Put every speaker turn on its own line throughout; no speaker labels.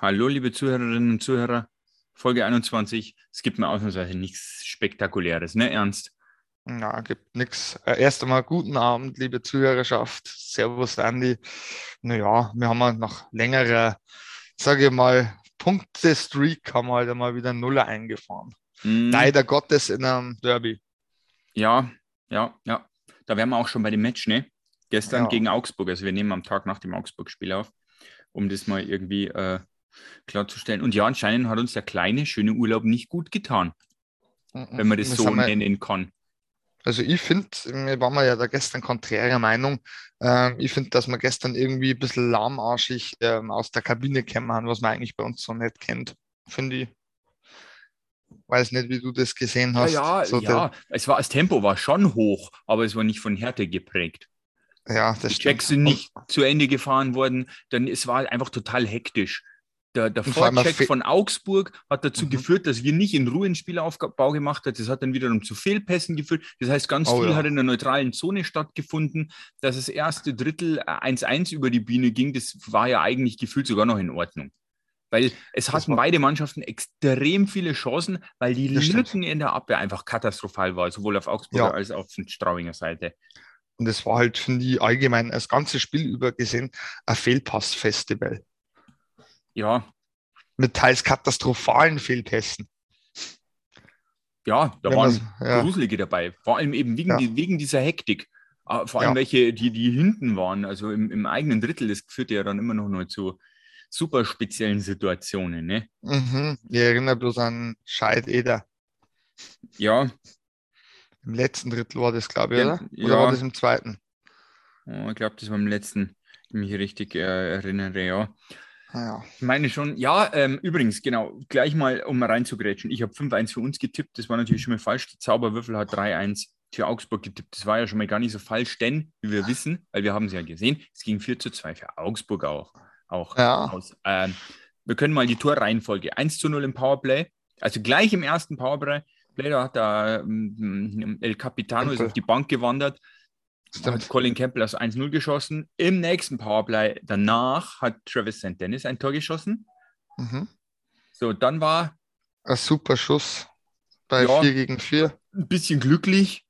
Hallo, liebe Zuhörerinnen und Zuhörer. Folge 21. Es gibt mir ausnahmsweise nichts Spektakuläres, ne? Ernst?
Na, gibt nichts. Äh, erst einmal guten Abend, liebe Zuhörerschaft. Servus, Andy. Naja, wir haben nach längerer, sage ich mal, Punkte-Streak haben wir halt einmal wieder Nuller eingefahren.
Mm,
Leider Gottes in einem Derby.
Ja, ja, ja. Da wären wir auch schon bei dem Match, ne? Gestern
Ja.
gegen Augsburg. Also wir nehmen am Tag nach dem Augsburg-Spiel auf, um das mal irgendwie äh, klarzustellen. Und ja, anscheinend hat uns der kleine, schöne Urlaub nicht gut getan, wenn man das
Wir
so nennen kann.
Also ich finde, wir waren wir ja da gestern konträrer Meinung. Ähm, ich finde, dass wir gestern irgendwie ein bisschen lahmarschig ähm, aus der Kabine gekommen haben, was man eigentlich bei uns so nicht kennt. Finde ich. Weiß nicht, wie du das gesehen hast.
ja, ja,
So
ja. Es war, das Tempo war schon hoch, aber es war nicht von Härte geprägt.
Ja, das
Die. Checks sind nicht zu Ende gefahren worden, dann es war einfach total hektisch. Der, der Vorcheck von Augsburg hat dazu
Mhm.
geführt, dass wir nicht in Ruhe den Spielaufbau gemacht haben. Das hat dann wiederum zu Fehlpässen geführt. Das heißt, ganz
Oh
viel
ja.
hat in der neutralen Zone stattgefunden. Dass das erste Drittel äh, 1-1 über die Bühne ging, das war ja eigentlich gefühlt sogar noch in Ordnung. Weil es hatten beide Mannschaften extrem viele Chancen, weil die. Lücken in der Abwehr einfach katastrophal war, sowohl auf Augsburger
Ja.
als auch auf Strauinger Seite.
Und das war halt, finde ich, allgemein das ganze Spiel über gesehen ein Fehlpass-Festival.
Ja,
Mit teils katastrophalen Fehlpässen.
ja, da
Wenn
waren
ja.
Gruselige dabei. Vor allem eben wegen,
Ja.
die, wegen dieser Hektik. Ah, Vor allem
Ja.
welche, die, die hinten waren, also im, im eigenen Drittel, das führte ja dann immer noch nur zu super speziellen Situationen. Ne?
Mhm. Ich erinnere bloß an Scheid Eder.
Ja,
Im letzten Drittel war das, glaube ich,
Ja,
oder? Oder
ja.
war das im zweiten?
oh, ich glaube, das war im letzten, ich mich richtig äh, erinnere, ja.
Ja.
Ich meine schon, ja, ähm, übrigens, genau, gleich mal, um mal reinzugrätschen. Ich habe 5-1 für uns getippt, das war natürlich schon mal falsch. Der Zauberwürfel hat 3-1 für Augsburg getippt. Das war ja schon mal gar nicht so falsch, denn, wie wir wissen, weil wir haben es ja gesehen, es ging 4 zu 2 für Augsburg auch, auch
Ja.
aus. Ähm, wir können mal die Torreihenfolge 1 zu 0 im Powerplay, also gleich im ersten Powerplay, da hat der ähm, El Capitano ist auf die Bank gewandert, hat
Stimmt.
Colin Campbell aus 1-0 geschossen. Im nächsten Powerplay danach hat Travis St. Dennis ein Tor geschossen.
Mhm.
So, dann war
Ein super Schuss bei
Ja.
4 gegen 4.
ein bisschen glücklich.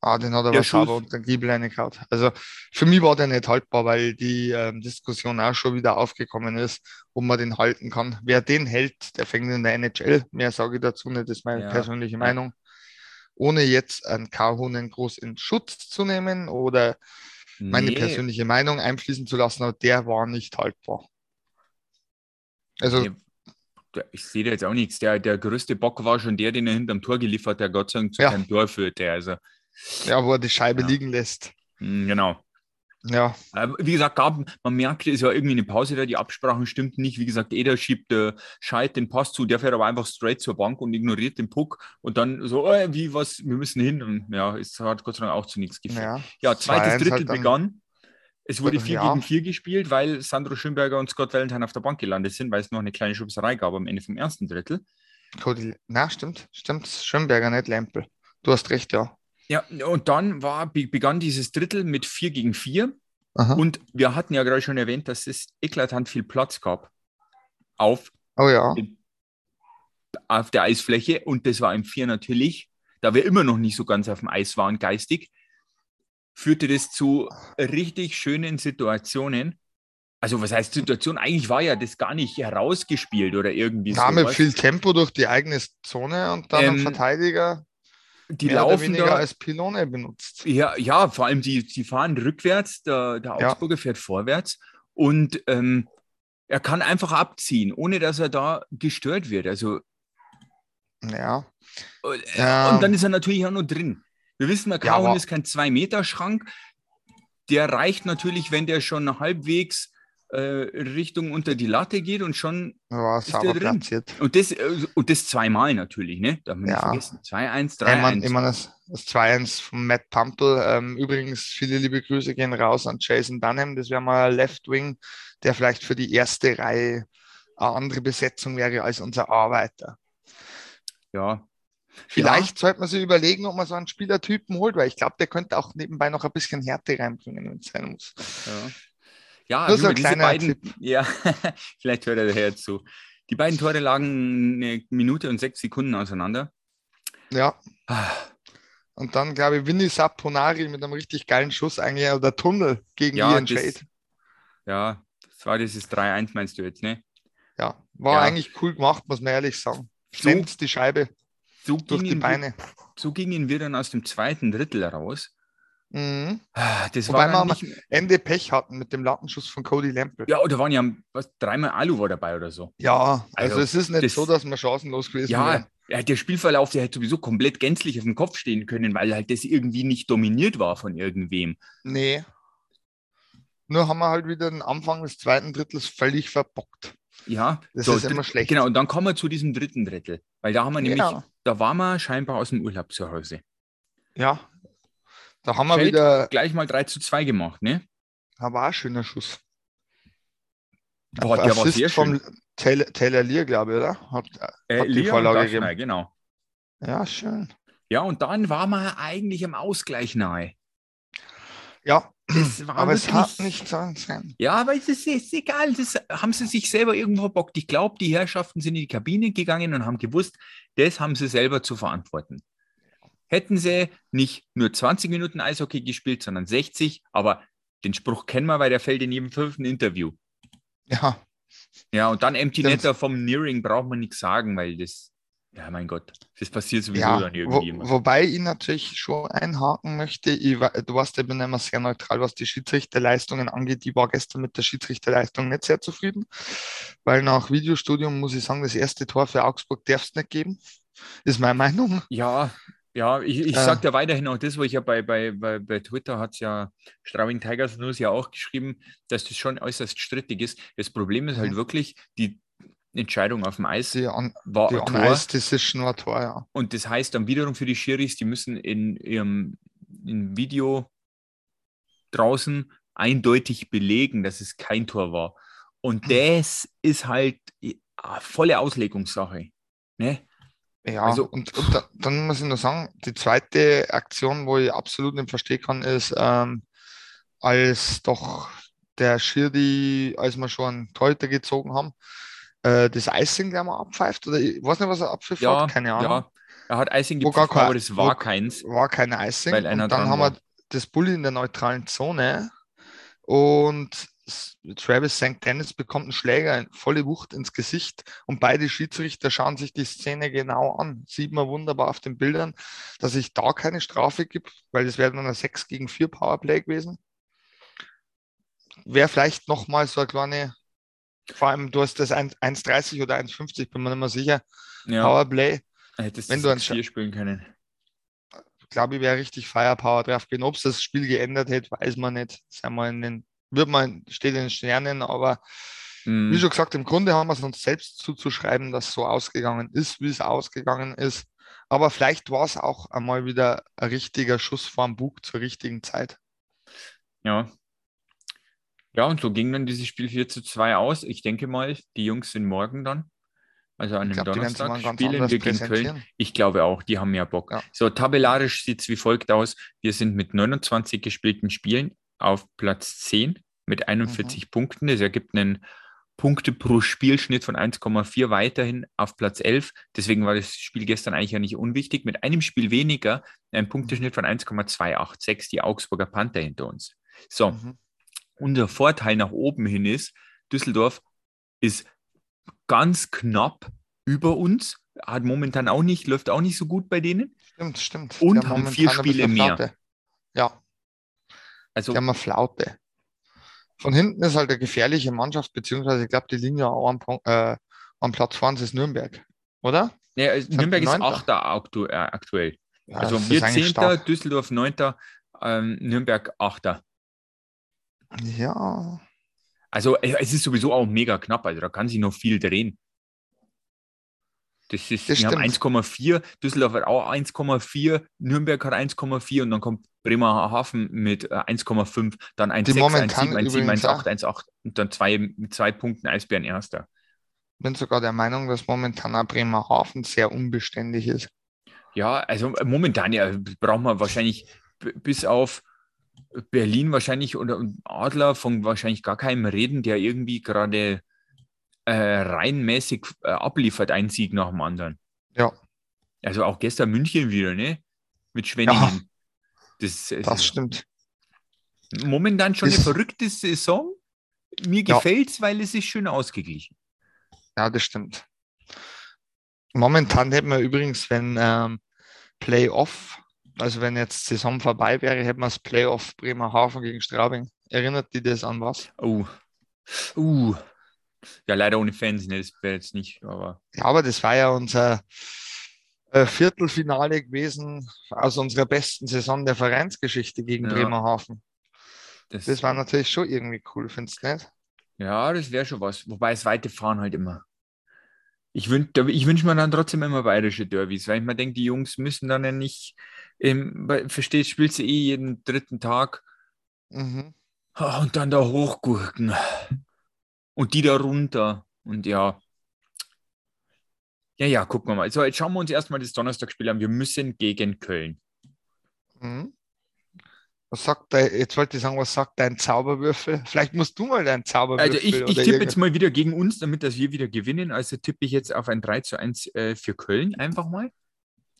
Ah, den hat er aber sauber unter den Giebel reingehauen. Also für mich war der nicht haltbar, weil die ähm, Diskussion auch schon wieder aufgekommen ist, ob man den halten kann. Wer den hält, der fängt in der NHL. Mehr sage ich dazu nicht, das ist meine
Ja,
persönliche. Meinung. Ohne jetzt einen Kauhunen groß in Schutz zu nehmen oder meine
Nee,
persönliche Meinung einfließen zu lassen, aber der war nicht haltbar. Also,
nee, ich sehe da jetzt auch nichts. Der, der größte Bock war schon der, den er hinterm Tor geliefert hat, der Gott sei Dank zu
Ja.
keinem Tor führte. Also,
ja, wo er die Scheibe
Ja.
liegen lässt.
mh, genau.
Ja,
Aber wie gesagt, gab, man merkte, es war irgendwie eine Pause da, die Absprachen stimmten nicht. Wie gesagt, Eder schiebt äh, Scheid den Pass zu, der fährt aber einfach straight zur Bank und ignoriert den Puck und dann so, äh, wie was, wir müssen hin. Und ja, es hat Gott sei Dank auch zu nichts geführt.
ja.
Ja, zweites
2-1
Drittel
halt
begann. Es wurde 4
Ja.
gegen 4 gespielt, weil Sandro Schönberger und Scott Valentine auf der Bank gelandet sind, weil es noch eine kleine Schubserei gab am Ende vom ersten Drittel.
Na, stimmt, stimmt, Schönberger, nicht Lempel. Du hast recht, ja.
Ja, und dann war, be- begann dieses Drittel mit 4 gegen 4.
Aha.
Und wir hatten ja gerade schon erwähnt, dass es eklatant viel Platz gab auf,
Oh ja,
auf der Eisfläche. Und das war im 4 natürlich, da wir immer noch nicht so ganz auf dem Eis waren, geistig, führte das zu richtig schönen Situationen. Also, was heißt Situation? Eigentlich war ja das gar nicht herausgespielt oder irgendwie
ja, mit
sowas.
viel Tempo durch die eigene Zone und dann ein
Ähm,
Verteidiger
Die
mehr oder
laufen
weniger
da.
als Pylone benutzt.
Ja, ja, vor allem die, die fahren rückwärts, der, der
Ja.
Augsburger fährt vorwärts und ähm, er kann einfach abziehen, ohne dass er da gestört wird. Also,
Ja,
äh,
Ja.
und dann ist er natürlich auch nur drin. Wir wissen, der
Ja,
ist kein 2-Meter-Schrank. Der reicht natürlich, wenn der schon halbwegs Richtung unter die Latte geht und schon.
war
Ist der drin?
platziert.
Und das, äh, und das zweimal natürlich, ne? Darf man nicht
Ja.
vergessen. 2-1,
Ja, ich meine,
3-1.
ich mein, das, das 2-1 von Matt Pumpel. Ähm, übrigens, viele liebe Grüße gehen raus an Jason Dunham. Das wäre mal Left Wing, der vielleicht für die erste Reihe eine andere Besetzung wäre als unser Arbeiter.
ja.
Vielleicht sollte man sich überlegen, ob man so einen Spielertypen holt, weil ich glaube, der könnte auch nebenbei noch ein bisschen Härte reinbringen, wenn es sein muss.
Ja. Ja,
Nur so
diese beiden,
Tipp.
ja, vielleicht hört er daher zu. Die beiden Tore lagen eine Minute und sechs Sekunden auseinander.
Ja.
Ah,
Und dann, glaube ich, Vinny Saponari mit einem richtig geilen Schuss eigentlich, oder Tunnel gegen
Ja,
Ian
das-
Trade.
Ja, das war dieses 3-1, meinst du jetzt, ne?
Ja, war
Ja.
eigentlich cool gemacht, muss man ehrlich sagen.
So-
Schnellt die Scheibe
So
durch die
wir,
Beine.
so gingen wir dann aus dem zweiten Drittel raus.
Mhm.
Ah, Das
Wobei wir
nicht,
Ende Pech hatten mit dem Lattenschuss von Cody Lample.
ja, da waren ja was, dreimal Alu war dabei oder so.
Ja, also,
Also,
es ist nicht
das-
so, dass wir chancenlos gewesen
Ja,
wären.
ja, der Spielverlauf, der hätte sowieso komplett gänzlich auf dem Kopf stehen können, weil halt das irgendwie nicht dominiert war von irgendwem.
Nee. Nur haben wir halt wieder den Anfang des zweiten Drittels völlig verbockt.
Ja,
Das
so,
ist immer schlecht.
Genau, und dann kommen wir zu diesem dritten Drittel, weil da haben wir nämlich,
Ja.
da waren wir scheinbar aus dem Urlaub zu Hause.
Ja. Da haben wir wieder,
Gleich mal 3 zu 2 gemacht, ne?
da war ein schöner Schuss.
Boah, der war
Assist
sehr schön.
vom Taylor, Taylor Lear, glaube ich, oder? Hat,
Äh,
hat die Vorlage gegeben.
genau.
Ja, schön.
Ja, und dann waren wir eigentlich am Ausgleich nahe.
Ja,
war
aber es
wirklich,
hat nicht so sein.
Ja, aber es ist, ist egal. Das haben sie sich selber irgendwo verbockt. Ich glaube, die Herrschaften sind in die Kabine gegangen und haben gewusst, das haben sie selber zu verantworten. Hätten sie nicht nur 20 Minuten Eishockey gespielt, sondern 60, aber den Spruch kennen wir, weil der fällt in jedem fünften Interview.
Ja,
Ja, und dann Empty. Netter vom Nearing braucht man nichts sagen, weil das, ja, mein Gott, das passiert sowieso
ja.
dann
Wo,
irgendwie immer.
wobei ich natürlich schon einhaken möchte. Ich, du ich bin immer sehr neutral, was die Schiedsrichterleistungen angeht. Ich war gestern mit der Schiedsrichterleistung nicht sehr zufrieden, weil nach Videostudium muss ich sagen, das erste Tor für Augsburg darf es nicht geben. Ist meine Meinung.
Ja, ja, ich, ich
Äh.
sage ja weiterhin auch das, wo ich ja bei, bei, bei, bei Twitter hat es ja Straubing Tigers News ja auch geschrieben, dass das schon äußerst strittig ist. Das Problem ist halt
Mhm.
wirklich, die Entscheidung auf dem Eis
Die, on,
war
die
ein Tor.
On-Ice-Decision war Tor, ja.
Und das heißt dann wiederum für die Schiris, die müssen in ihrem in Video draußen eindeutig belegen, dass es kein Tor war. Und
Mhm.
das ist halt ja, volle Auslegungssache. Ne?
Ja,
Also-
und, und da, dann muss ich nur sagen, die zweite Aktion, wo ich absolut nicht verstehen kann, ist, ähm, als doch der Schirdi, als wir schon einen Torhüter gezogen haben, äh, das Icing gleich mal abpfeift, oder ich weiß nicht, was er abpfiff
Ja,
hat, keine Ahnung,
ja. Er hat Icing gepfiffen, aber
kein-
das war keins.
war keine Icing.
Weil einer
und dann haben
war.
wir das Bulli in der neutralen Zone und Travis St. Dennis bekommt einen Schläger in volle Wucht ins Gesicht und beide Schiedsrichter schauen sich die Szene genau an. Sieht man wunderbar auf den Bildern, dass es da keine Strafe gibt, weil das wäre dann ein 6 gegen 4 Powerplay gewesen. Wäre vielleicht nochmal so eine kleine, vor allem du hast das 1 1,30 oder 1,50, bin mir nicht mehr sicher,
Ja,
Powerplay.
hättest
wenn
du ein Vier spielen können.
glaube ich, wäre richtig Firepower drauf gewesen. Ob es das Spiel geändert hätte, weiß man nicht. Sagen wir in den, wird man, steht in den Sternen, aber
Hm,
wie schon gesagt, im Grunde haben wir es uns selbst zuzuschreiben, dass es so ausgegangen ist, wie es ausgegangen ist. Aber vielleicht war es auch einmal wieder ein richtiger Schuss vorm Bug zur richtigen Zeit.
ja. Ja, und so ging dann dieses Spiel 4 zu 2 aus. Ich denke mal, die Jungs sind morgen dann. Also an dem Donnerstag spielen wir gegen Köln. Ich glaube auch, die haben ja Bock.
Ja.
So, tabellarisch sieht es wie folgt aus. Wir sind mit 29 gespielten Spielen auf Platz 10 mit 41
Mhm.
Punkten. Das ergibt einen Punkte pro Spielschnitt von 1,4 weiterhin auf Platz 11. Deswegen war das Spiel gestern eigentlich ja nicht unwichtig. Mit einem Spiel weniger, ein Punkteschnitt von 1,286, die Augsburger Panther hinter uns. So,
Mhm.
unser Vorteil nach oben hin ist, Düsseldorf ist ganz knapp über uns, hat momentan auch nicht, läuft auch nicht so gut bei denen.
Stimmt, stimmt.
Und haben vier Spiele mehr.
Ja,
Also
die haben eine Flaute. Von hinten ist halt eine gefährliche Mannschaft, beziehungsweise ich glaube, die liegen ja auch am, äh, am Platz vorne ist Nürnberg, oder?
ja, also Nürnberg ist
Neunter.
Achter aktu äh, aktuell.
Ja,
also wir
eigentlich
Zehnter,
stark.
Düsseldorf Neunter, ähm, Nürnberg Achter.
Ja,
Also äh, es ist sowieso auch mega knapp, also da kann sich noch viel drehen. Das ist,
Das
wir haben
stimmt.
1,4, Düsseldorf hat auch 1,4, Nürnberg hat 1,4 und dann kommt Bremerhaven mit äh, 1,5, dann 1,6,
momentan
1,7, 1,7,
übrigens
1,8, 1,8 und dann zwei, mit zwei Punkten Eisbären Erster.
bin sogar der Meinung, dass momentan auch Bremerhaven sehr unbeständig ist.
Ja, also momentan ja, brauchen wir wahrscheinlich bis auf Berlin wahrscheinlich oder Adler von wahrscheinlich gar keinem reden, der irgendwie gerade äh, reinmäßig äh, abliefert, ein Sieg nach dem anderen.
Ja.
Also auch gestern München wieder, ne? Mit Schwenningen. Ja,
das, das, das stimmt.
Momentan schon ist, eine verrückte Saison. Mir ja. gefällt es, weil es ist schön ausgeglichen.
Ja, das stimmt. Momentan hätten wir übrigens, wenn ähm, Playoff, also wenn jetzt Saison vorbei wäre, hätten wir das Playoff Bremerhaven gegen Straubing. Erinnert die das an was?
Oh. Uh. Ja, leider ohne Fans, ne? das wäre jetzt nicht, aber.
Ja, aber das war ja unser äh, Viertelfinale gewesen aus unserer besten Saison der Vereinsgeschichte gegen ja. Bremerhaven. Das, das, war natürlich schon irgendwie cool, findest du nicht?
Ja, das wäre schon was. Wobei das weite Fahren halt immer. Ich, wün ich wünsche mir dann trotzdem immer bayerische Derbys, weil ich mir denke, die Jungs müssen dann ja nicht, ähm, verstehst, spielst du eh jeden dritten Tag mhm. und dann da hochgurken und die da runter und ja. Ja, ja, gucken wir mal. So, jetzt schauen wir uns erstmal das Donnerstagspiel an. Wir müssen gegen Köln.
Mhm. Was sagt dein, jetzt wollte ich sagen, was sagt dein Zauberwürfel? Vielleicht musst du mal deinen Zauberwürfel.
Also ich, ich tippe jetzt mal wieder gegen uns, damit dass wir wieder gewinnen. Also tippe ich jetzt auf ein 3 zu 1 äh, für Köln einfach mal.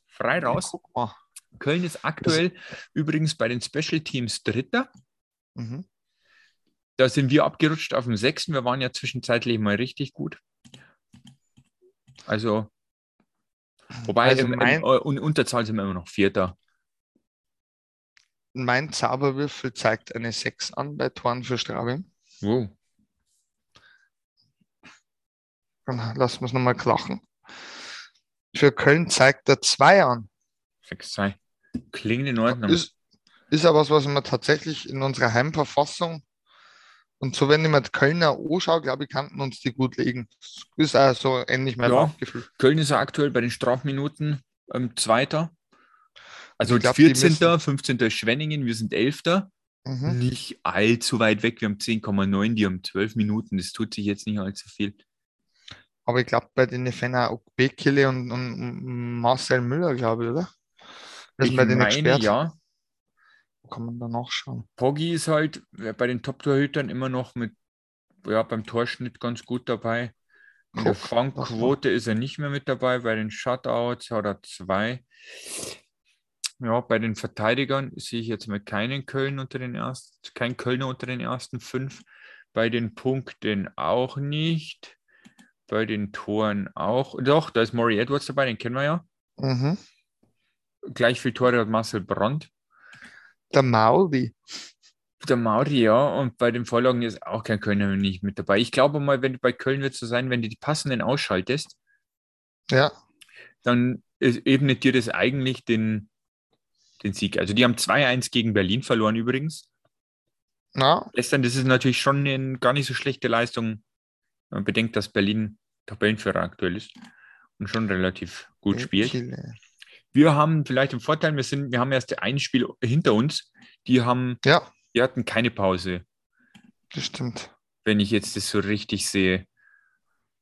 Frei raus. Ja, Köln ist aktuell das übrigens bei den Special Teams Dritter. Mhm. Da sind wir abgerutscht auf dem sechsten. Wir waren ja zwischenzeitlich mal richtig gut. Also, wobei also im, im, in Unterzahl sind wir immer noch Vierter
mein Zauberwürfel zeigt eine 6 an bei Toren für Straubing. Wow. Dann lassen wir es nochmal klachen. Für Köln zeigt er 2 an.
6-2. Klingt in Ordnung.
Ist, ist aber was, was man tatsächlich in unserer Heimverfassung und so, wenn ich mir Kölner anschaue, glaube ich, könnten uns die gut legen. Ist auch so ähnlich mein ja, Gefühl.
Köln ist ja aktuell bei den Strafminuten ähm, Zweiter. Also glaub, 14., 15. ist Schwenningen, wir sind 11. Mhm. Nicht allzu weit weg, wir haben 10,9, die haben 12 Minuten, das tut sich jetzt nicht allzu viel.
Aber ich glaube, bei den Fenner auch Bekele und, und, Marcel Müller, glaube ich, oder?
Das ich bei den meine, Experten. ja.
Kann man da nachschauen.
Poggi ist halt bei den Top-Torhütern immer noch mit, ja, beim Torschnitt ganz gut dabei. In der Fangquote ist er nicht mehr mit dabei, bei den Shutouts hat er zwei. Ja, bei den Verteidigern sehe ich jetzt mal keinen Köln unter den ersten, kein Kölner unter den ersten fünf. Bei den Punkten auch nicht. Bei den Toren auch. Doch, da ist Maury Edwards dabei, den kennen wir ja. Mhm. Gleich viel Tore hat Marcel Brandt.
Der Mauri.
Der Mauri, ja. Und bei den Vorlagen ist auch kein Kölner nicht mit dabei. Ich glaube mal, wenn du bei Köln wird so sein, wenn du die passenden ausschaltest,
ja.
dann ebnet dir das eigentlich den, den Sieg. Also die haben 2-1 gegen Berlin verloren übrigens.
Ja.
Gestern, das ist natürlich schon eine gar nicht so schlechte Leistung. Man bedenkt, dass Berlin Tabellenführer aktuell ist und schon relativ gut spielt. Chile. Wir haben vielleicht den Vorteil, wir, sind, wir haben erst ein Spiel hinter uns. Die haben,
ja.
die hatten keine Pause.
Das stimmt.
Wenn ich jetzt das so richtig sehe.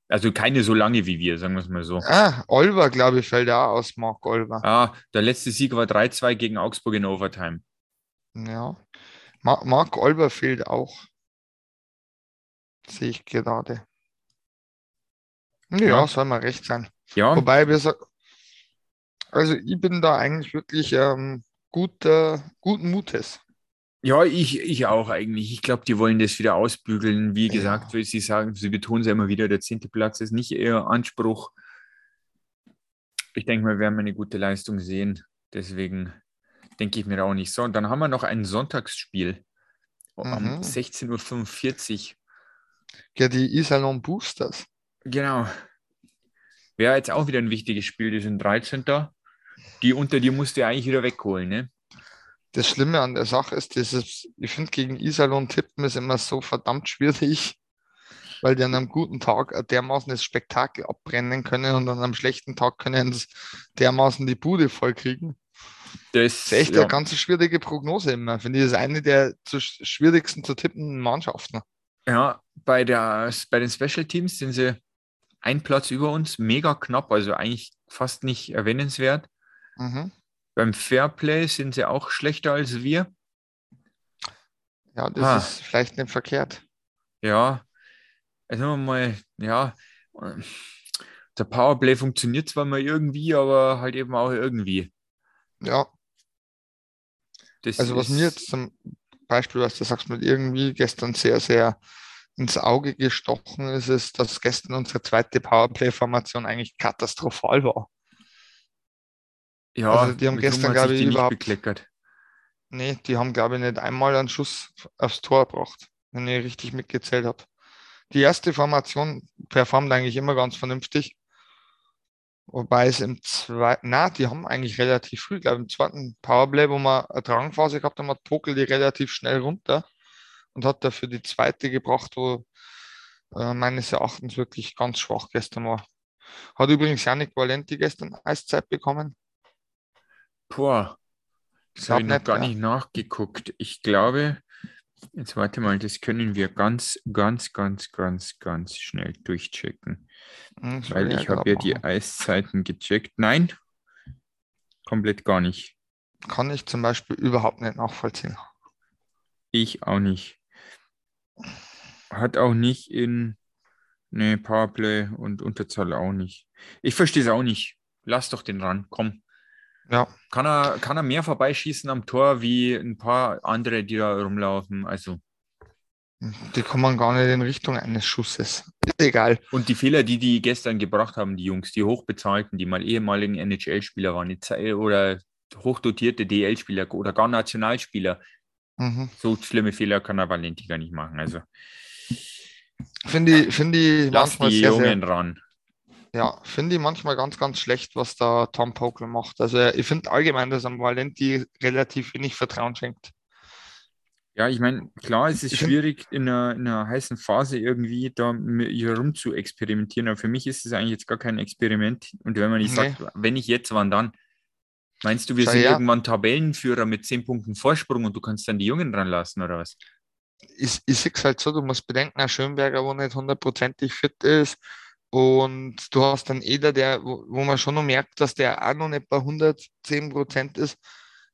Also keine so lange wie wir, sagen wir es mal so.
Ah, Olver, glaube ich, fällt da aus, Marc Olver.
Ah, der letzte Sieg war 3-2 gegen Augsburg in Overtime.
Ja. Ma Marc Olver fehlt auch. Sehe ich gerade. Ja, ja, soll mal recht sein.
Ja.
Wobei wir also ich bin da eigentlich wirklich ähm, gut, äh, guten Mutes.
Ja, ich, ich auch eigentlich. Ich glaube, die wollen das wieder ausbügeln. Wie gesagt, ja. Sie sagen, sie betonen es ja immer wieder, der zehnte Platz ist nicht ihr Anspruch. Ich denke mal, wir werden eine gute Leistung sehen. Deswegen denke ich mir auch nicht so. Und dann haben wir noch ein Sonntagsspiel mhm. um 16.45 Uhr.
Ja, die Isalon Boosters.
Genau. Wäre jetzt auch wieder ein wichtiges Spiel. Die sind 13. Die unter dir musst du eigentlich wieder wegholen, ne?
das Schlimme an der Sache ist, dieses, ich finde, gegen Iserlohn tippen ist immer so verdammt schwierig, weil die an einem guten Tag dermaßen das Spektakel abbrennen können und an einem schlechten Tag können sie dermaßen die Bude voll kriegen. Das, das ist echt ja. eine ganz schwierige Prognose immer. Finde ich, das ist eine der zu schwierigsten zu tippenden Mannschaften.
Ja, bei, der, bei den Special Teams sind sie ein Platz über uns, mega knapp, also eigentlich fast nicht erwähnenswert. Mhm. Beim Fairplay sind sie auch schlechter als wir.
Ja, das
Ha.
ist vielleicht nicht verkehrt.
Ja, also mal, ja, der Powerplay funktioniert zwar mal irgendwie, aber halt eben auch irgendwie.
Ja,
Das
also was mir jetzt zum Beispiel, was du sagst, mit irgendwie gestern sehr, sehr ins Auge gestochen ist, ist, dass gestern unsere zweite Powerplay-Formation eigentlich katastrophal war.
Ja,
also die haben gestern, glaube ich, überhaupt-
bekleckert.
Nee, die haben, glaube ich, nicht einmal einen Schuss aufs Tor gebracht, wenn ich richtig mitgezählt habe. Die erste Formation performt eigentlich immer ganz vernünftig. Wobei es im zweiten, na, die haben eigentlich relativ früh, glaube ich, im zweiten Powerplay, wo man eine Drangphase gehabt haben, hat Pokel die relativ schnell runter und hat dafür die zweite gebracht, wo äh, meines Erachtens wirklich ganz schwach gestern war. Hat übrigens Janik Valenti gestern Eiszeit bekommen.
Boah, das habe ich noch gar
ja.
nicht nachgeguckt. Ich glaube, jetzt warte mal, das können wir ganz, ganz, ganz, ganz, ganz schnell durchchecken.
Hm, das
Weil ich habe ja die. Eiszeiten gecheckt. Nein, komplett gar nicht.
Kann ich zum Beispiel überhaupt nicht nachvollziehen.
Ich auch nicht. Hat auch nicht in ne Powerplay und Unterzahl auch nicht. Ich verstehe es auch nicht. Lass doch den ran, komm.
Ja,
Kann er, kann er mehr vorbeischießen am Tor wie ein paar andere, die da rumlaufen? Also.
die kommen gar nicht in Richtung eines Schusses. Ist egal.
Und die Fehler, die die gestern gebracht haben, die Jungs, die hochbezahlten, die mal ehemaligen NHL-Spieler waren Ze- oder hochdotierte DL-Spieler oder gar Nationalspieler,
Mhm.
so schlimme Fehler kann er Valenti gar nicht machen. Also
Finde ich, finde ich
lass die
sehr,
Jungen ran.
Ja, finde ich manchmal ganz, ganz schlecht, was da Tom Pokel macht. Also ich finde allgemein, dass am Valenti relativ wenig Vertrauen schenkt.
Ja, ich meine, klar, es ist
Ich
schwierig, in einer, in einer heißen Phase irgendwie da mit ihr rum zu experimentieren. Aber für mich ist es eigentlich jetzt gar kein Experiment. Und wenn man nicht
Nee.
sagt, wenn nicht jetzt, wann dann? Meinst du, wir
Schau
sind
her.
irgendwann Tabellenführer mit zehn Punkten Vorsprung und du kannst dann die Jungen ranlassen oder was?
Ich, ich sehe es halt so, du musst bedenken, ein Schönberger, wo nicht hundertprozentig fit ist. Und du hast dann Eder, der, wo, wo man schon noch merkt, dass der auch noch nicht bei 110 Prozent ist.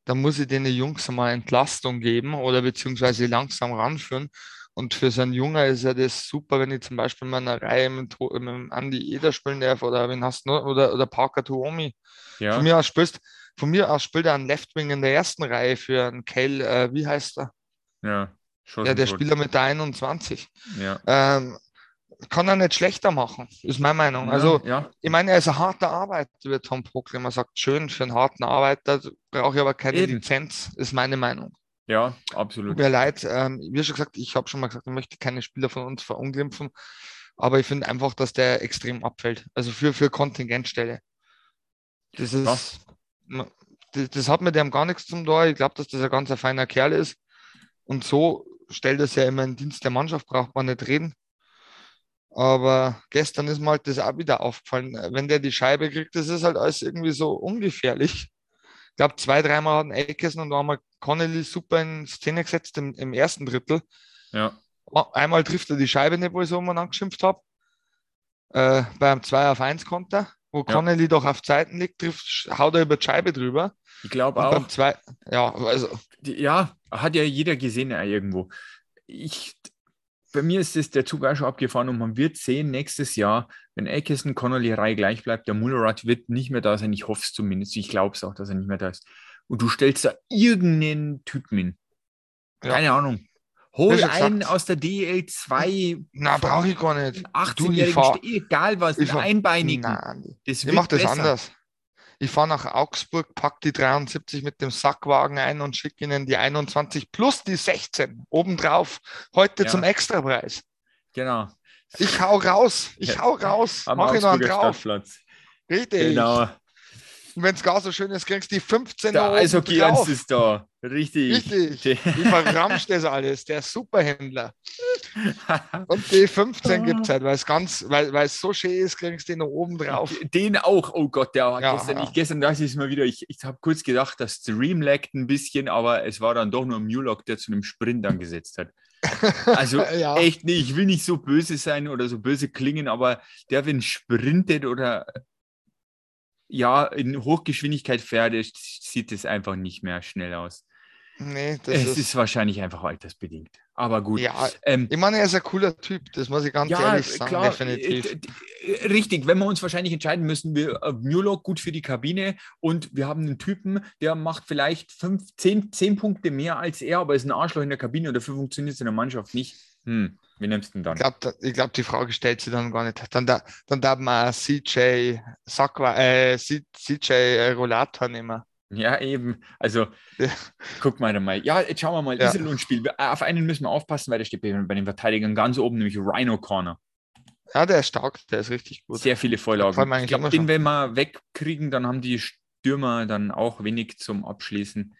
Da muss ich den Jungs mal Entlastung geben oder beziehungsweise langsam ranführen. Und für so einen Junger ist ja das super, wenn ich zum Beispiel mal eine Reihe mit, mit Andi Eder spielen darf oder wen hast du? Oder, oder Parker Tuomi.
Ja,
Von mir aus spielst, von mir aus spielt er einen Left Wing in der ersten Reihe für einen Kale, äh, wie heißt er?
ja.
Ja, der Spieler mit der 21.
Ja.
Ähm, kann er nicht schlechter machen, ist meine Meinung. Also,
ja,
ich meine, er ist ein harter Arbeiter, wie Tom Prockel immer sagt. Schön für einen harten Arbeiter, brauche ich aber keine
Eben.
Lizenz, ist meine Meinung.
ja, absolut.
mir leid, ähm, wie schon gesagt, ich habe schon mal gesagt, ich möchte keine Spieler von uns verunglimpfen, aber ich finde einfach, dass der extrem abfällt. Also für, für Kontingentstelle. Das ist, das, das hat mit dem gar nichts zum Tor. Ich glaube, dass das ein ganz ein feiner Kerl ist. Und so stellt es ja immer in Dienst der Mannschaft, braucht man nicht reden. Aber gestern ist mir halt das auch wieder aufgefallen. Wenn der die Scheibe kriegt, das ist halt alles irgendwie so ungefährlich. Ich glaube, zwei, dreimal hat ein Eckesen und einmal Connolly super in Szene gesetzt im, im ersten Drittel.
Ja,
Einmal trifft er die Scheibe nicht, wo ich so mal angeschimpft habe. Äh, beim 2 auf 1 Konter, wo
Ja.
Connolly doch auf Zeiten liegt, trifft, haut er über die Scheibe drüber.
ich glaube auch.
beim 2, ja, also,
Ja, hat ja jeder gesehen ja, irgendwo. Ich, bei mir ist das der Zug auch schon abgefahren und man wird sehen, nächstes Jahr, wenn Eckerson, Connolly Reihe gleich bleibt, der Mullerat wird nicht mehr da sein. Ich hoffe es zumindest. Ich glaube es auch, dass er nicht mehr da ist. Und du stellst da irgendeinen Typen hin.
Ja.
Keine Ahnung. Hol einen
gesagt.
aus der DL2,
na, brauche ich gar nicht.
18-jährigen,
fahr-
egal was,
ich
einen einbeinigen.
Nein,
Das
ich mache das
besser.
anders. Ich fahre nach Augsburg, pack die 73 mit dem Sackwagen ein und schicke ihnen die 21 plus die 16 obendrauf. Heute
Ja.
zum Extrapreis.
Genau.
Ich hau raus. Ich
Ja.
hau raus.
Am
Mach
Augsburger
drauf. Richtig.
Genau.
Und wenn es gar so schön ist, kriegst du die 15
Der Eishockey
drauf.
Ist da. Richtig.
Richtig.
Die-
verramscht das alles? Der Superhändler. Und die 15 gibt es halt, weil es ganz, weil es so schön ist, kriegst du die noch oben drauf.
Den auch. Oh Gott, der war
Ja,
gestern,
ja.
ich gestern dachte ich mal wieder, ich, ich habe kurz gedacht, das Stream laggt ein bisschen, aber es war dann doch nur Mulock, der zu einem Sprint angesetzt hat. Also
Ja.
echt, nee, ich will nicht so böse sein oder so böse klingen, aber der, wenn sprintet oder ja, in Hochgeschwindigkeit fährt, ist- sieht es einfach nicht mehr schnell aus.
Nee, das
Es
ist,
ist wahrscheinlich einfach altersbedingt. Aber gut.
ja,
Ähm,
ich meine, er ist ein cooler Typ, das muss ich ganz ehrlich sagen, definitiv.
äh, äh, Richtig, wenn wir uns wahrscheinlich entscheiden müssen, wir äh, Mulock gut für die Kabine und wir haben einen Typen, der macht vielleicht fünf, zehn, zehn Punkte mehr als er, aber ist ein Arschloch in der Kabine und dafür funktioniert es in der Mannschaft nicht. Hm, wie nimmst du denn dann?
Ich glaube, glaub, die Frage stellt sich dann gar nicht. Dann, da, dann darf man CJ Sakwa, äh, CJ Rollator nehmen.
Ja, eben. Also,
Ja.
guck mal mal. Ja, jetzt schauen wir mal.
Ja.
Iserlohn-Spiel. Äh, Auf einen müssen wir aufpassen, weil der steht bei, den Verteidigern ganz oben, nämlich Rhino Corner.
Ja, der ist stark, der ist richtig gut.
Sehr viele Vorlagen. Ich glaube, den, wenn wir wegkriegen, dann haben die Stürmer dann auch wenig zum Abschließen.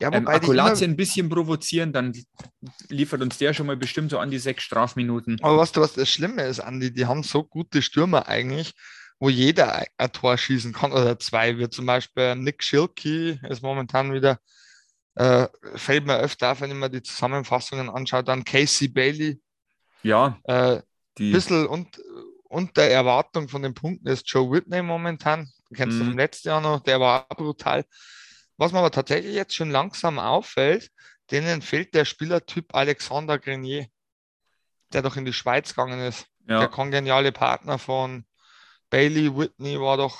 Ja,
Ähm,
immer,
Akkulatze ein bisschen provozieren, dann liefert uns der schon mal bestimmt so an die sechs Strafminuten.
aber was, was das Schlimme ist, Andi, die haben so gute Stürmer eigentlich, wo jeder ein- Tor schießen kann oder zwei. Wie zum Beispiel Nick Schilke ist momentan wieder, äh, fällt mir öfter auf, wenn ich mir die Zusammenfassungen anschaue. Dann Casey Bailey,
Ja,
äh,
die.
bisschen und, unter Erwartung von den Punkten ist Joe Whitney momentan. Kennst du
Mhm.
vom letzten Jahr noch, der war brutal. Was mir aber tatsächlich jetzt schon langsam auffällt, denen fehlt der Spielertyp Alexander Grenier, der doch in die Schweiz gegangen ist. Der
Ja,
kongeniale Partner von Bailey Whitney war doch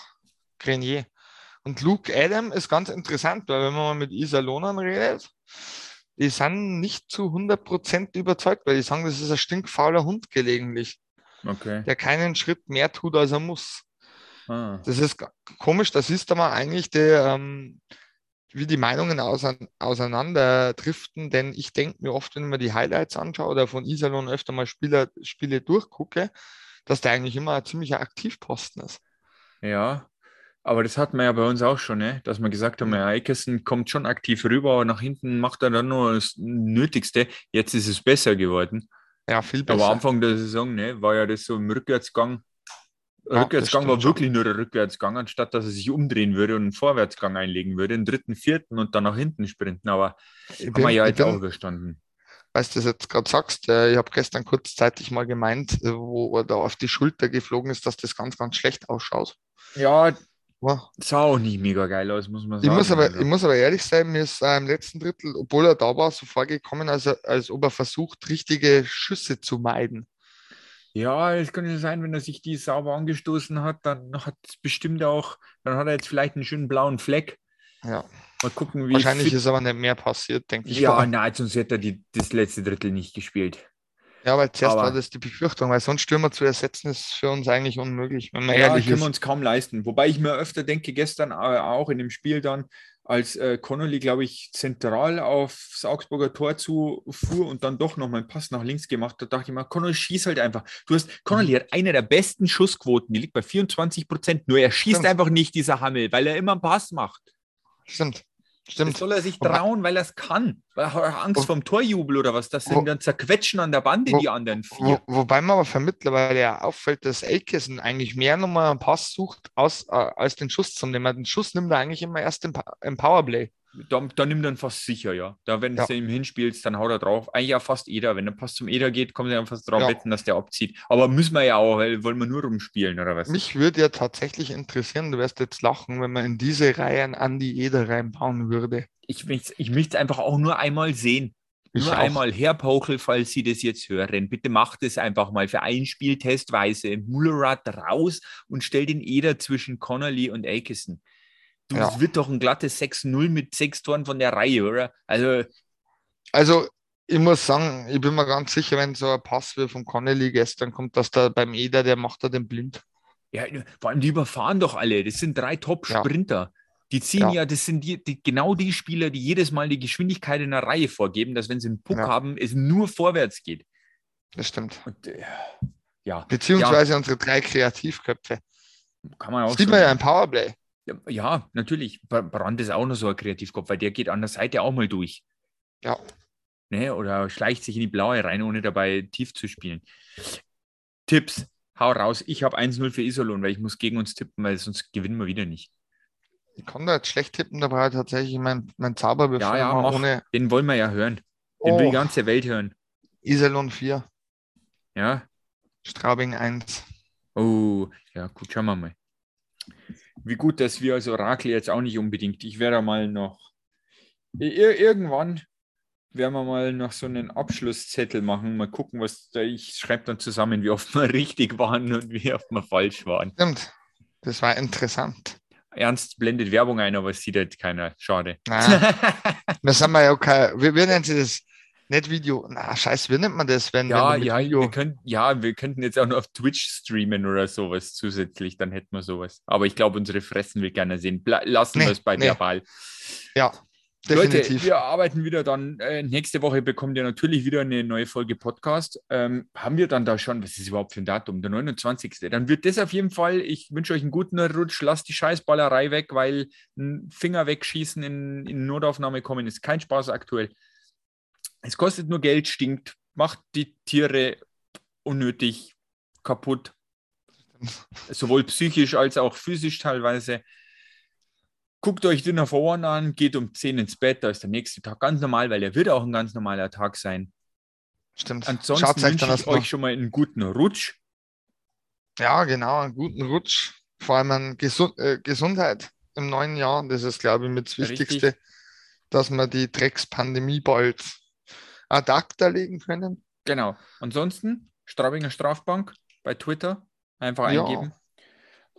Grenier. Und Luke Adam ist ganz interessant, weil wenn man mal mit Iserlohnern redet, die sind nicht zu 100% überzeugt, weil die sagen, das ist ein stinkfauler Hund gelegentlich
okay.
der keinen Schritt mehr tut, als er muss.
Ah.
Das ist komisch, das ist aber eigentlich der, ähm, wie die Meinungen ausein- auseinanderdriften, denn ich denke mir oft, wenn ich mir die Highlights anschaue oder von Iserlohn öfter mal Spieler, Spiele durchgucke, dass der eigentlich immer ein ziemlicher Aktivposten ist.
Ja, aber das hatten wir ja bei uns auch schon, ne? dass wir gesagt haben, ja, Eikessen kommt schon aktiv rüber, aber nach hinten macht er dann nur das Nötigste. Jetzt ist es besser geworden.
Ja, viel
Aber
besser.
Anfang der Saison ne, war ja das so im Rückwärtsgang.
Ja,
Rückwärtsgang war
stimmt schon.
wirklich nur der Rückwärtsgang, anstatt dass er sich umdrehen würde und einen Vorwärtsgang einlegen würde, einen dritten, vierten und dann nach hinten sprinten. Aber
Ich
haben
bin,
wir ja
ich
jetzt auch überstanden.
weil du das jetzt gerade sagst, ich habe gestern kurzzeitig mal gemeint, wo er da auf die Schulter geflogen ist, dass das ganz, ganz schlecht ausschaut.
Ja,
Ja.
sah auch nicht mega geil aus, muss man
Ich
sagen.
muss, aber,
also.
ich muss aber ehrlich sein, mir ist äh, im letzten Drittel, obwohl er da war, so vorgekommen, als, als ob er versucht, richtige Schüsse zu meiden.
Ja, es könnte sein, wenn er sich die sauber angestoßen hat, dann hat es bestimmt auch, dann hat er jetzt vielleicht einen schönen blauen Fleck.
Ja.
Mal gucken, wie
Wahrscheinlich ist aber nicht mehr passiert, denke ich.
Ja, nein, sonst hätte er die, das letzte Drittel nicht gespielt.
ja, weil zuerst
aber-
war das die Befürchtung, weil so einen Stürmer zu ersetzen ist für uns eigentlich unmöglich, wenn man
Ja,
ehrlich
können
ist.
wir uns kaum leisten. Wobei ich mir öfter denke, gestern äh, auch in dem Spiel dann, als äh, Connolly, glaube ich, zentral aufs Augsburger Tor zufuhr und dann doch nochmal einen Pass nach links gemacht hat, dachte ich mir, Connolly schießt halt einfach. Du hast, Connolly hat eine der besten Schussquoten, die liegt bei 24 Prozent, nur er schießt
Stimmt.
einfach nicht, dieser Hammel, weil er immer einen Pass macht.
Stimmt.
Das
Stimmt.
soll er sich trauen, weil er es kann. Weil er hat Angst
Wo-
vom Torjubel oder was. Das
Wo-
sind dann zerquetschen an der Bande
Wo-
die anderen
Wo,
vier.
wobei mir aber für mittlerweile ja auffällt, dass Elkesen eigentlich mehr nochmal einen Pass sucht, aus, äh, als den Schuss zu nehmen. Den Schuss nimmt er eigentlich immer erst im, im Powerplay.
Da, da nimmt er ihn fast sicher, ja. Da, wenn
Ja.
du ihm hinspielst, dann haut er drauf. Eigentlich ja fast jeder. Wenn der Pass zum Eder geht, kommt er fast drauf
Ja.
wetten, dass der abzieht. Aber müssen wir ja auch, weil wollen wir nur rumspielen oder was?
Mich würde ja tatsächlich interessieren, du wirst jetzt lachen, wenn man in diese Reihe einen Andi Eder reinbauen würde.
Ich möchte ich es einfach auch nur einmal sehen.
Ich
nur
auch.
einmal. Herr Pochel, falls Sie das jetzt hören, bitte macht es einfach mal für ein Spiel testweise. Mullerath raus und stell den Eder zwischen Connolly und Aikison. Du,
Ja.
Das wird doch ein glattes 6-0 mit sechs Toren von der Reihe, oder? Also,
Also, ich muss sagen, ich bin mir ganz sicher, wenn so ein Pass wie von Connelly gestern kommt, dass da beim Eder, der macht da den blind.
ja, vor allem die überfahren doch alle. Das sind drei Top-Sprinter. Die ziehen ja.
Ja.
das sind die, die, genau die Spieler, die jedes Mal die Geschwindigkeit in der Reihe vorgeben, dass wenn sie einen Puck
Ja.
haben, es nur vorwärts geht.
Das stimmt.
Und, äh, ja,
Beziehungsweise unsere drei Kreativköpfe.
kann man auch
Sieht
so
man ja im Powerplay.
Ja, natürlich. Bra- Brandt ist auch noch so ein Kreativkopf, weil der geht an der Seite auch mal durch.
Ja.
Ne? Oder schleicht sich in die blaue rein, ohne dabei tief zu spielen. Tipps, hau raus. Ich habe 1-0 für Iserlohn, weil ich muss gegen uns tippen, weil sonst gewinnen wir wieder nicht.
Ich kann da jetzt schlecht tippen, da brauche ich tatsächlich mein, mein Zauberwürfel
Ja, ja, mach.
ohne
Den wollen wir ja hören. Den will die
oh,
ganze Welt hören.
Iserlohn 4,
Ja.
Straubing 1.
Oh, ja, gut, schauen wir mal. Wie gut, dass wir als Orakel jetzt auch nicht unbedingt. Ich werde mal noch Ir irgendwann werden wir mal noch so einen Abschlusszettel machen, mal gucken, was da ich schreibe dann zusammen, wie oft wir richtig waren und wie oft wir falsch waren.
Stimmt. Das war interessant.
Ernst blendet Werbung ein, aber es sieht halt keiner. Schade.
Nein, wir sind ja okay. Wie, wie nennen Sie das? Nicht Video. Na, scheiße, wie nennt man das, wenn,
ja,
wenn
ja,
Video...
wir könnten, ja, wir könnten jetzt auch noch auf Twitch streamen oder sowas zusätzlich, dann hätten wir sowas. Aber ich glaube, unsere Fressen will keiner sehen. Lassen
Nee,
wir es bei
nee.
verbal.
Ja, definitiv.
Leute, wir arbeiten wieder dann. Äh, nächste Woche bekommt ihr natürlich wieder eine neue Folge Podcast. Ähm, haben wir dann da schon, was ist überhaupt für ein Datum? Der 29. Dann wird das auf jeden Fall. Ich wünsche euch einen guten Rutsch. Lasst die Scheißballerei weg, weil ein Finger wegschießen in, in Notaufnahme kommen ist kein Spaß aktuell. Es kostet nur Geld, stinkt, macht die Tiere unnötig kaputt. Sowohl psychisch als auch physisch teilweise. Guckt euch Dinner for One an, geht um 10 ins Bett, da ist der nächste Tag ganz normal, weil er wird auch ein ganz normaler Tag sein.
Stimmt.
Ansonsten
Schaut euch
wünsche ich
noch.
euch schon mal einen guten Rutsch.
Ja, genau, einen guten Rutsch. Vor allem an Gesund äh, Gesundheit im neuen Jahr. Das ist, glaube ich, mit das
Richtig.
Wichtigste, dass wir die Dreckspandemie bald ad acta legen können.
Genau. Ansonsten Straubinger Strafbank bei Twitter einfach
Ja.
eingeben.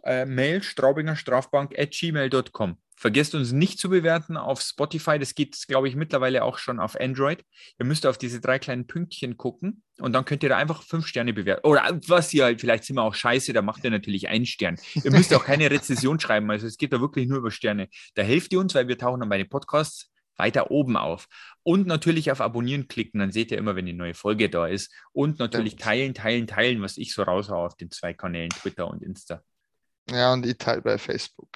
Äh, Mail straubingerstrafbank at gmail.com. Vergesst uns nicht zu bewerten auf Spotify. Das geht, glaube ich, mittlerweile auch schon auf Android. Ihr müsst auf diese drei kleinen Pünktchen gucken und dann könnt ihr da einfach fünf Sterne bewerten. Oder was ihr halt, vielleicht sind wir auch scheiße, da macht ihr natürlich einen Stern. Ihr müsst auch keine Rezession schreiben. Also es geht da wirklich nur über Sterne. Da helft ihr uns, weil wir tauchen dann bei den Podcasts weiter oben auf. Und natürlich auf Abonnieren klicken, dann seht ihr immer, wenn die neue Folge da ist. Und natürlich
Stimmt.
teilen, teilen, teilen, was ich so raushaue auf den zwei Kanälen, Twitter und Insta.
Ja, und ich teile bei Facebook.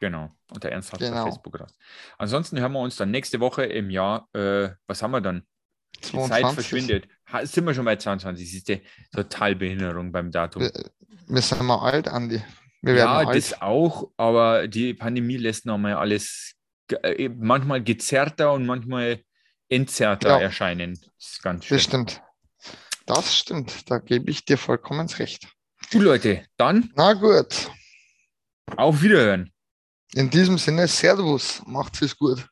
Genau. Und der Ernst hat bei
Genau.
Facebook raus. Ansonsten hören wir uns dann nächste Woche im Jahr, äh, was haben wir dann? Die Zeit
22.
verschwindet. Ha, sind wir schon bei 22? Siehst du, total Behinderung beim Datum.
Wir, wir sind mal alt, Andi. Wir
Ja,
werden alt.
das auch, aber die Pandemie lässt nochmal alles manchmal gezerrter und manchmal entzerrter
Ja.
erscheinen. Das ist ganz schön.
Das stimmt. Das stimmt. Da gebe ich dir vollkommen recht.
Gut, Leute, dann
Na gut.
auf Wiederhören.
In diesem Sinne, Servus. Macht's es gut.